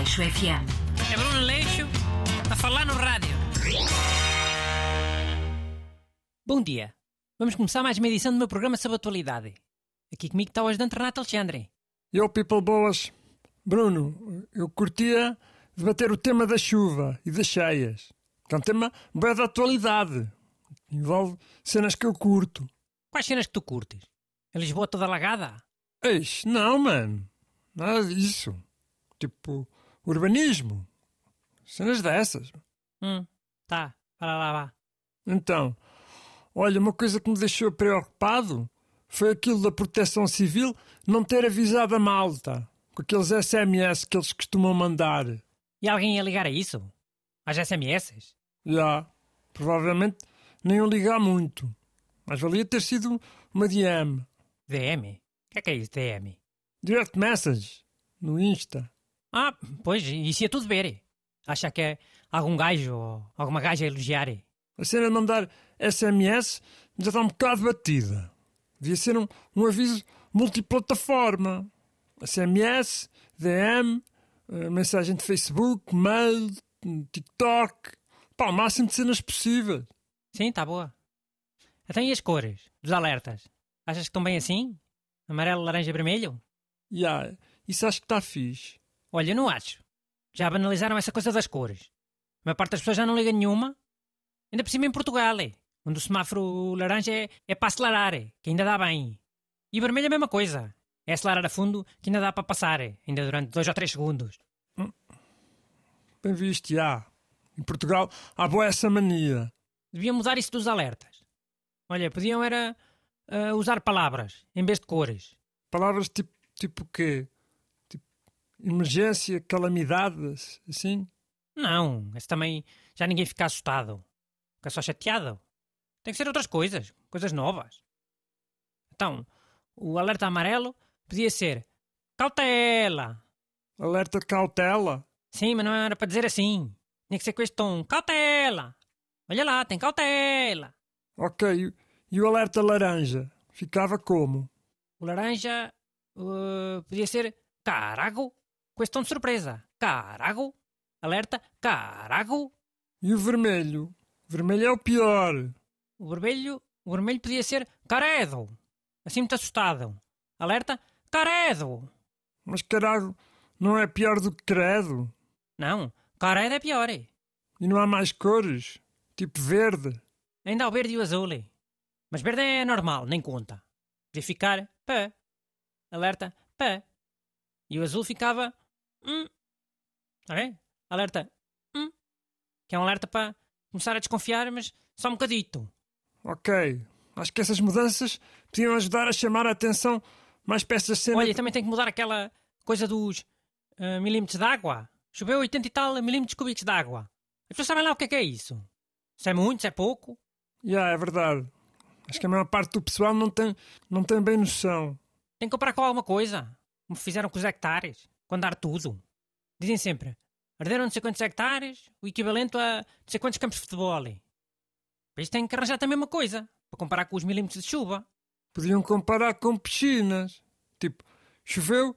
Aleixo FM. É Bruno Leixo a falar no rádio. Bom dia. Vamos começar mais uma edição do meu programa sobre atualidade. Aqui comigo está o ajudante Renato Alexandre. Eu, people boas. Bruno, eu curtia debater o tema da chuva e das cheias. Que é um tema bem da atualidade. Envolve cenas que eu curto. Quais cenas que tu curtes? A Lisboa toda alagada? Eis, não, mano. Nada disso. Tipo, urbanismo. Cenas dessas. Hum, tá. Para lá, vá. Então, olha, uma coisa que me deixou preocupado foi aquilo da proteção civil não ter avisado a malta com aqueles SMS que eles costumam mandar. E alguém ia ligar a isso? Às SMS? Já, provavelmente nem eu ligar muito. Mas valia ter sido uma DM. DM? O que é que é isso, DM? Direct message. No Insta. Ah, pois, isso ia tudo ver. Acha que é algum gajo ou alguma gaja a elogiar? A cena de mandar SMS já está um bocado batida. Devia ser um, um aviso multiplataforma. SMS, DM, eh, mensagem de Facebook, mail, TikTok. Pá, o máximo de cenas possíveis. Sim, tá boa. Até e as cores dos alertas? Achas que estão bem assim? Amarelo, laranja, vermelho? Ya, isso acho que está fixe. Olha, não acho. Já banalizaram essa coisa das cores. A maior parte das pessoas já não liga nenhuma. Ainda por cima em Portugal, é. onde o semáforo laranja é, é para acelerar, é, que ainda dá bem. E vermelho é a mesma coisa. É acelerar a fundo que ainda dá para passar, é, ainda durante dois ou três segundos. Bem visto, já. Em Portugal há boa essa mania. Deviam mudar isso dos alertas. Olha, podiam era ah, usar palavras em vez de cores. Palavras tipo, tipo quê? Emergência, calamidades, assim? Não, esse também já ninguém fica assustado. Fica só chateado. Tem que ser outras coisas, coisas novas. Então, o alerta amarelo podia ser cautela. Alerta de cautela. Sim, mas não era para dizer assim. Tinha que ser com este tom. Cautela! Olha lá, tem cautela! Ok, e- e o alerta laranja? Ficava como? O laranja uh, podia ser carago. Tom de surpresa. Carago. Alerta carago. E o vermelho? Vermelho é o pior. O vermelho, o vermelho podia ser caredo. Assim muito assustado. Alerta caredo. Mas carago, não é pior do que credo? Não, caredo é pior. é. E não há mais cores? Tipo verde? Ainda há o verde e o azul. é. Mas verde é normal, nem conta. Podia ficar pé. Alerta pé. E o azul ficava hum. Ok? Alerta hum. Que é um alerta para começar a desconfiar, mas só um bocadito. Ok, acho que essas mudanças podiam ajudar a chamar a atenção mais para essa cena. Olha, e também tem que mudar aquela coisa dos ah, milímetros de água. Choveu 80 e tal milímetros cúbicos de água. As pessoas sabem lá o que é que é isso. Se é muito, se é pouco. Já, é verdade. Acho que a maior parte do pessoal não tem, não tem bem noção. Tem que comparar com alguma coisa. Como fizeram com os hectares. Quando dar tudo. Dizem sempre. Arderam não sei quantos hectares, o equivalente a não sei quantos campos de futebol. Por isso tem que arranjar também uma coisa. Para comparar com os milímetros de chuva. Podiam comparar com piscinas. Tipo, choveu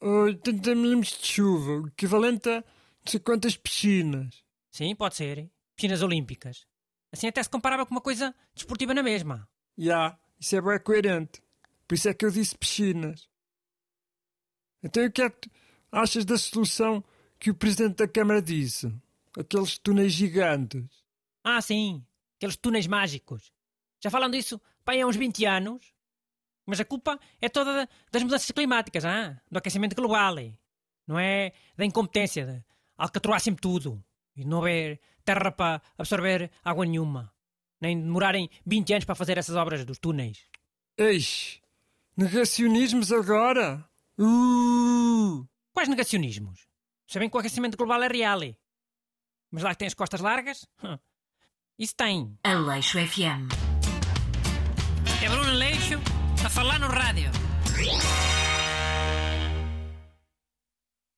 uh, 80 milímetros de chuva, o equivalente a não sei quantas piscinas. Sim, pode ser. Piscinas olímpicas. Assim até se comparava com uma coisa desportiva na mesma. Já, isso é bem coerente. Por isso é que eu disse piscinas. Então o que é que tu achas da solução que o Presidente da Câmara disse? Aqueles túneis gigantes. Ah, sim. Aqueles túneis mágicos. Já falam disso pá, há uns 20 anos. Mas a culpa é toda da- das mudanças climáticas, ah? do aquecimento global. Não é da incompetência de alcatroar sempre tudo e não haver terra para absorver água nenhuma. Nem demorarem 20 anos para fazer essas obras dos túneis. Eis, negacionismos agora? Uh! Quais negacionismos? Sabem que o aquecimento global é real. eh. Mas lá que tem as costas largas? hum, Isso tem. Aleixo FM. É Bruno Leixo a falar no rádio.